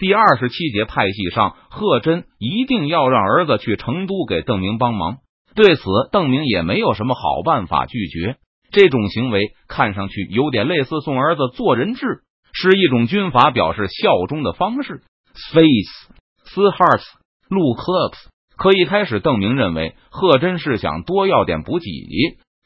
第二十七节派系上，贺真一定要让儿子去成都给邓明帮忙。对此，邓明也没有什么好办法拒绝。这种行为看上去有点类似送儿子做人质，是一种军阀表示效忠的方式。Face, s hearts, looks。可一开始，邓明认为贺真是想多要点补给，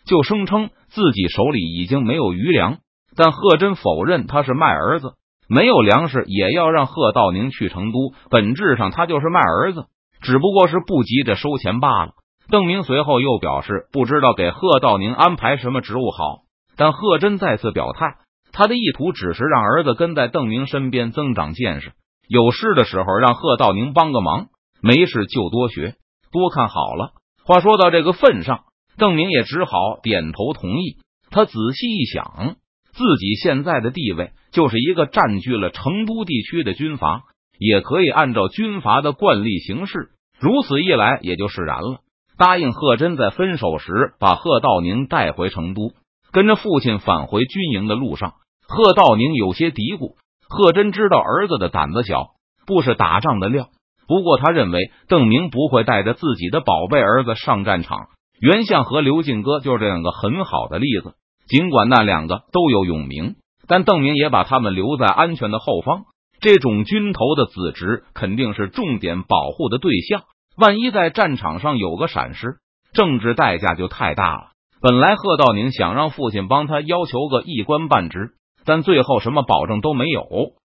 就声称自己手里已经没有余粮。但贺真否认他是卖儿子，没有粮食也要让贺道宁去成都。本质上，他就是卖儿子，只不过是不急着收钱罢了。邓明随后又表示，不知道给贺道宁安排什么职务好。但贺真再次表态，他的意图只是让儿子跟在邓明身边增长见识，有事的时候让贺道宁帮个忙，没事就多学多看好了。话说到这个份上，邓明也只好点头同意。他仔细一想。自己现在的地位就是一个占据了成都地区的军阀，也可以按照军阀的惯例行事。如此一来，也就释然了。答应贺真在分手时把贺道宁带回成都，跟着父亲返回军营的路上，贺道宁有些嘀咕。贺真知道儿子的胆子小，不是打仗的料。不过他认为邓明不会带着自己的宝贝儿子上战场。袁相和刘进哥就是这样个很好的例子。尽管那两个都有勇名，但邓明也把他们留在安全的后方。这种军头的子侄肯定是重点保护的对象，万一在战场上有个闪失，政治代价就太大了。本来贺道宁想让父亲帮他要求个一官半职，但最后什么保证都没有，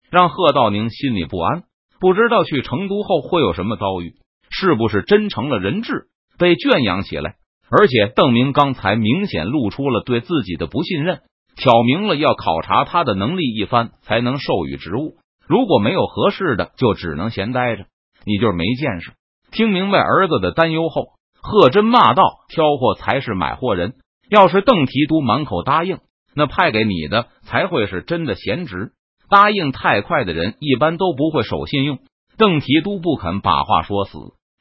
让贺道宁心里不安，不知道去成都后会有什么遭遇，是不是真成了人质，被圈养起来。而且邓明刚才明显露出了对自己的不信任，挑明了要考察他的能力一番才能授予职务。如果没有合适的，就只能闲待着。你就是没见识。听明白儿子的担忧后，贺真骂道：“挑货才是买货人。要是邓提督满口答应，那派给你的才会是真的闲职。答应太快的人，一般都不会守信用。邓提督不肯把话说死。”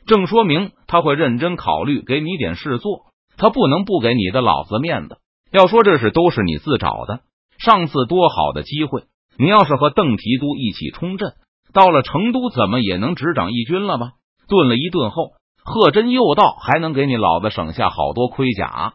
正说明他会认真考虑给你点事做，他不能不给你的老子面子。要说这事都是你自找的，上次多好的机会，你要是和邓提督一起冲阵，到了成都怎么也能执掌义军了吧？顿了一顿后，贺真又道：“还能给你老子省下好多盔甲。”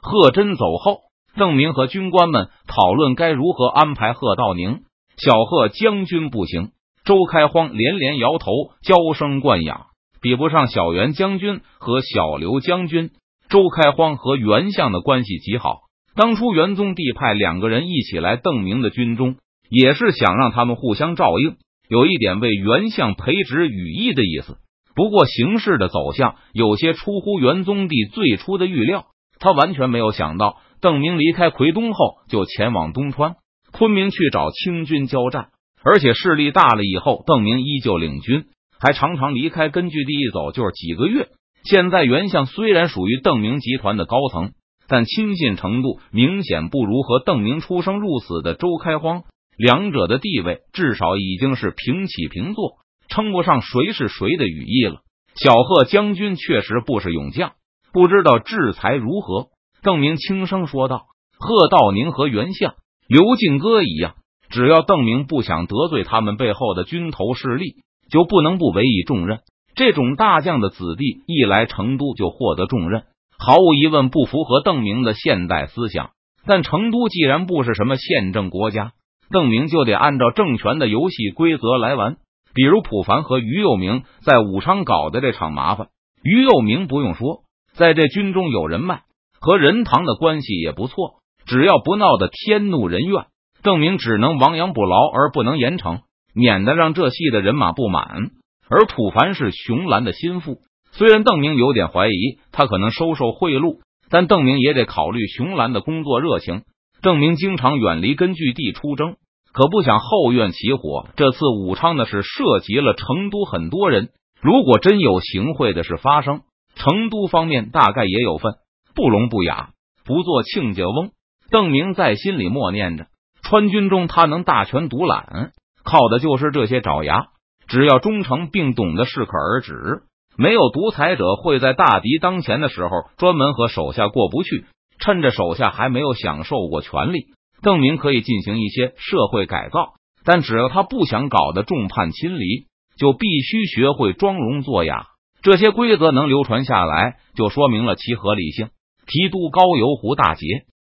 贺真走后，邓明和军官们讨论该如何安排贺道宁。小贺将军不行，周开荒连连摇头，娇生惯养。比不上小袁将军和小刘将军，周开荒和袁相的关系极好。当初元宗帝派两个人一起来邓明的军中，也是想让他们互相照应，有一点为袁相培植羽翼的意思。不过形势的走向有些出乎元宗帝最初的预料，他完全没有想到邓明离开奎东后就前往东川昆明去找清军交战，而且势力大了以后，邓明依旧领军。还常常离开根据地一走就是几个月。现在袁相虽然属于邓明集团的高层，但亲信程度明显不如和邓明出生入死的周开荒，两者的地位至少已经是平起平坐，称不上谁是谁的羽翼了。小贺将军确实不是勇将，不知道制裁如何。邓明轻声说道：“贺道宁和袁相、刘进哥一样，只要邓明不想得罪他们背后的军头势力。”就不能不委以重任。这种大将的子弟一来成都就获得重任，毫无疑问不符合邓明的现代思想。但成都既然不是什么宪政国家，邓明就得按照政权的游戏规则来玩。比如普凡和于右明在武昌搞的这场麻烦，于右明不用说，在这军中有人脉，和任堂的关系也不错。只要不闹得天怒人怨，邓明只能亡羊补牢，而不能严惩。免得让这系的人马不满，而普凡是熊兰的心腹。虽然邓明有点怀疑他可能收受贿赂，但邓明也得考虑熊兰的工作热情。邓明经常远离根据地出征，可不想后院起火。这次武昌的事涉及了成都很多人，如果真有行贿的事发生，成都方面大概也有份，不聋不哑，不做亲家翁。邓明在心里默念着：川军中他能大权独揽。靠的就是这些爪牙，只要忠诚并懂得适可而止，没有独裁者会在大敌当前的时候专门和手下过不去。趁着手下还没有享受过权力，邓明可以进行一些社会改造，但只要他不想搞得众叛亲离，就必须学会装聋作哑。这些规则能流传下来，就说明了其合理性。提督高邮湖大捷，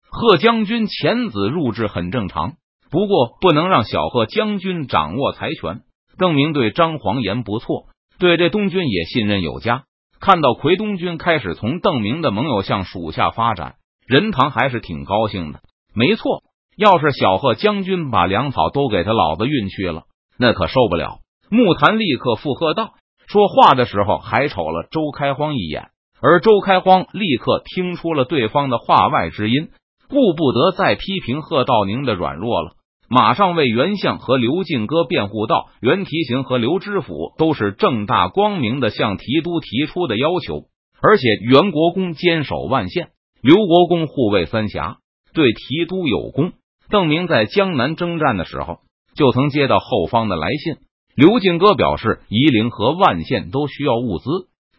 贺将军遣子入质很正常，不过不能让小贺将军掌握财权。邓明对张黄言不错，对这东军也信任有加。看到奎东军开始从邓明的盟友向属下发展，任堂还是挺高兴的。没错，要是小贺将军把粮草都给他老子运去了，那可受不了。木坛立刻附和道。说话的时候还瞅了周开荒一眼，而周开荒立刻听出了对方的话外之音，顾不得再批评贺道宁的软弱了，马上为袁相和刘进哥辩护道：“袁提刑和刘知府都是正大光明的向提督提出的要求，而且袁国公坚守万县，刘国公护卫三峡，对提督有功。邓明在江南征战的时候，就曾接到后方的来信。”刘进哥表示，夷陵和万县都需要物资，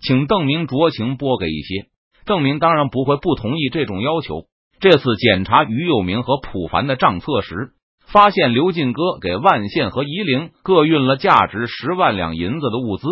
请邓明酌情拨给一些。邓明当然不会不同意这种要求。这次检查于幼明和普凡的账册时，发现刘进哥给万县和夷陵各运了价值十万两银子的物资。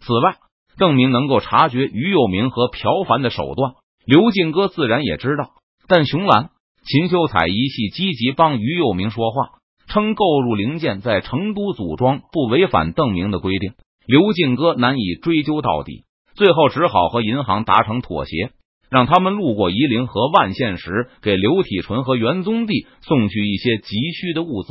此外，邓明能够察觉于幼明和朴凡的手段，刘进哥自然也知道。但熊兰、秦秀才一系积极帮于幼明说话。称购入零件在成都组装不违反邓明的规定，刘进哥难以追究到底，最后只好和银行达成妥协，让他们路过夷陵和万县时，给刘体纯和元宗帝送去一些急需的物资。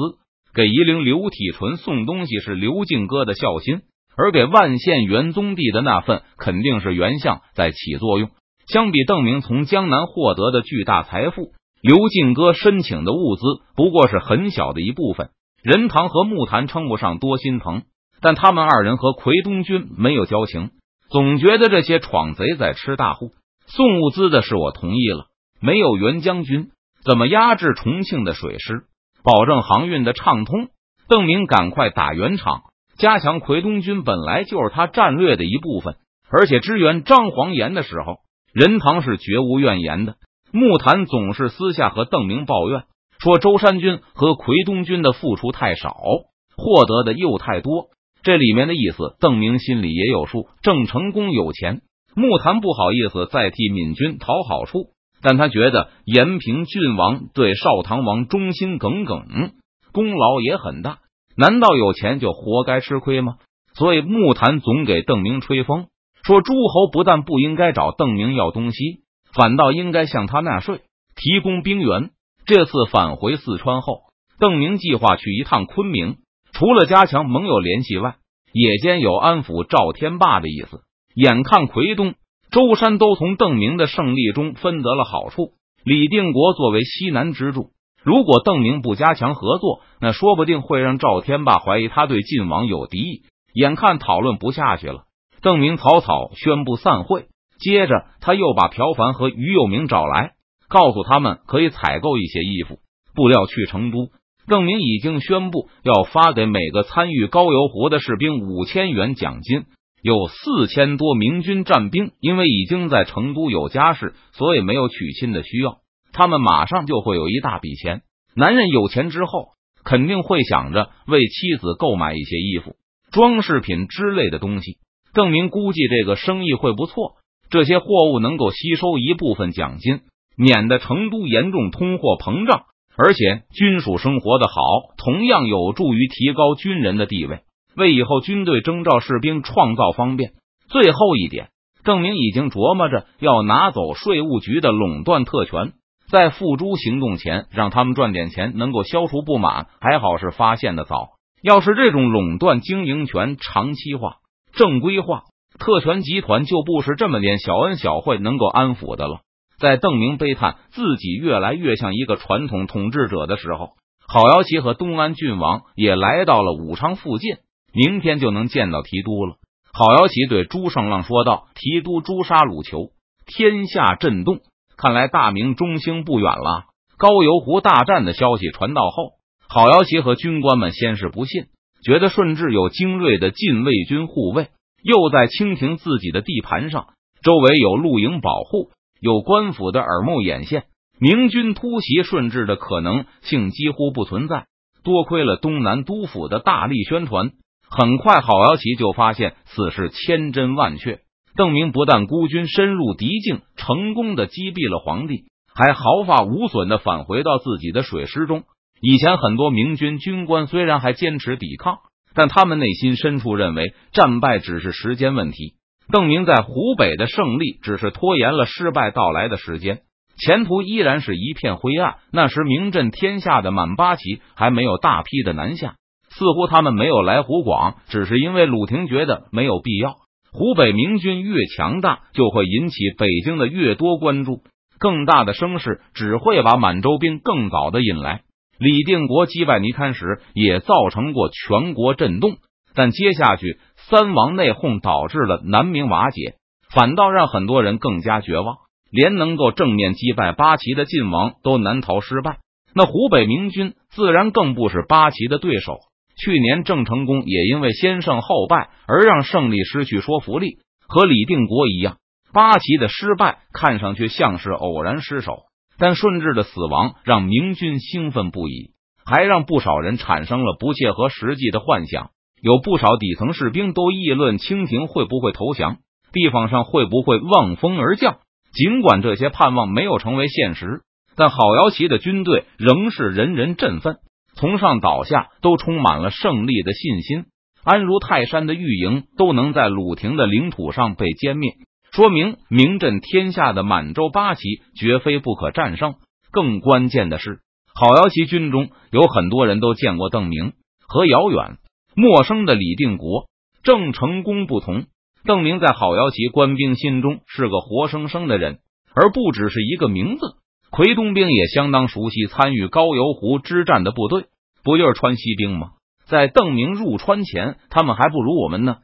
给夷陵刘体纯送东西是刘敬哥的孝心，而给万县元宗帝的那份肯定是袁相在起作用。相比邓明从江南获得的巨大财富。刘敬哥申请的物资不过是很小的一部分，任堂和木坛称不上多心疼，但他们二人和奎东军没有交情，总觉得这些闯贼在吃大户。送物资的事我同意了，没有袁将军，怎么压制重庆的水师，保证航运的畅通？邓明赶快打圆场，加强奎东军本来就是他战略的一部分，而且支援张黄岩的时候，任堂是绝无怨言的。木坛总是私下和邓明抱怨说，舟山军和奎东军的付出太少，获得的又太多。这里面的意思，邓明心里也有数。郑成功有钱，木檀不好意思再替闽军讨好处，但他觉得延平郡王对少唐王忠心耿耿，功劳也很大。难道有钱就活该吃亏吗？所以木檀总给邓明吹风，说诸侯不但不应该找邓明要东西。反倒应该向他纳税，提供兵源。这次返回四川后，邓明计划去一趟昆明，除了加强盟友联系外，也兼有安抚赵天霸的意思。眼看奎东、舟山都从邓明的胜利中分得了好处，李定国作为西南支柱，如果邓明不加强合作，那说不定会让赵天霸怀疑他对晋王有敌意。眼看讨论不下去了，邓明草草宣布散会。接着，他又把朴凡和于幼明找来，告诉他们可以采购一些衣服、布料去成都。邓明已经宣布要发给每个参与高邮湖的士兵五千元奖金，有四千多明军战兵，因为已经在成都有家室，所以没有娶亲的需要。他们马上就会有一大笔钱。男人有钱之后，肯定会想着为妻子购买一些衣服、装饰品之类的东西。邓明估计这个生意会不错。这些货物能够吸收一部分奖金，免得成都严重通货膨胀，而且军属生活的好，同样有助于提高军人的地位，为以后军队征召士兵创造方便。最后一点，邓明已经琢磨着要拿走税务局的垄断特权，在付诸行动前让他们赚点钱，能够消除不满。还好是发现的早，要是这种垄断经营权长期化、正规化。特权集团就不是这么点小恩小惠能够安抚的了。在邓明悲叹自己越来越像一个传统统治者的时候，郝瑶琪和东安郡王也来到了武昌附近，明天就能见到提督了。郝瑶琪对朱胜浪说道：“提督诛杀鲁囚，天下震动，看来大明中兴不远了。”高邮湖大战的消息传到后，郝瑶琪和军官们先是不信，觉得顺治有精锐的禁卫军护卫。又在清廷自己的地盘上，周围有露营保护，有官府的耳目眼线，明军突袭顺治的可能性几乎不存在。多亏了东南督府的大力宣传，很快郝瑶琪就发现此事千真万确。邓明不但孤军深入敌境，成功的击毙了皇帝，还毫发无损的返回到自己的水师中。以前很多明军军官虽然还坚持抵抗，但他们内心深处认为战败只是时间问题。邓明在湖北的胜利只是拖延了失败到来的时间，前途依然是一片灰暗。那时名震天下的满八旗还没有大批的南下，似乎他们没有来湖广，只是因为鲁廷觉得没有必要。湖北明军越强大，就会引起北京的越多关注，更大的声势只会把满洲兵更早的引来。李定国击败倪堪时，也造成过全国震动，但接下去三王内讧导致了南明瓦解，反倒让很多人更加绝望。连能够正面击败八旗的晋王都难逃失败，那湖北明军自然更不是八旗的对手。去年郑成功也因为先胜后败而让胜利失去说服力，和李定国一样，八旗的失败看上去像是偶然失手。但顺治的死亡让明军兴奋不已，还让不少人产生了不切合实际的幻想。有不少底层士兵都议论清廷会不会投降，地方上会不会望风而降。尽管这些盼望没有成为现实，但郝瑶琪的军队仍是人人振奋，从上到下都充满了胜利的信心。安如泰山的御营都能在鲁廷的领土上被歼灭。说明名震天下的满洲八旗绝非不可战胜。更关键的是，郝瑶旗军中有很多人都见过邓明，和遥远陌生的李定国、郑成功不同，邓明在郝瑶旗官兵心中是个活生生的人，而不只是一个名字。奎东兵也相当熟悉参与高邮湖之战的部队，不就是川西兵吗？在邓明入川前，他们还不如我们呢。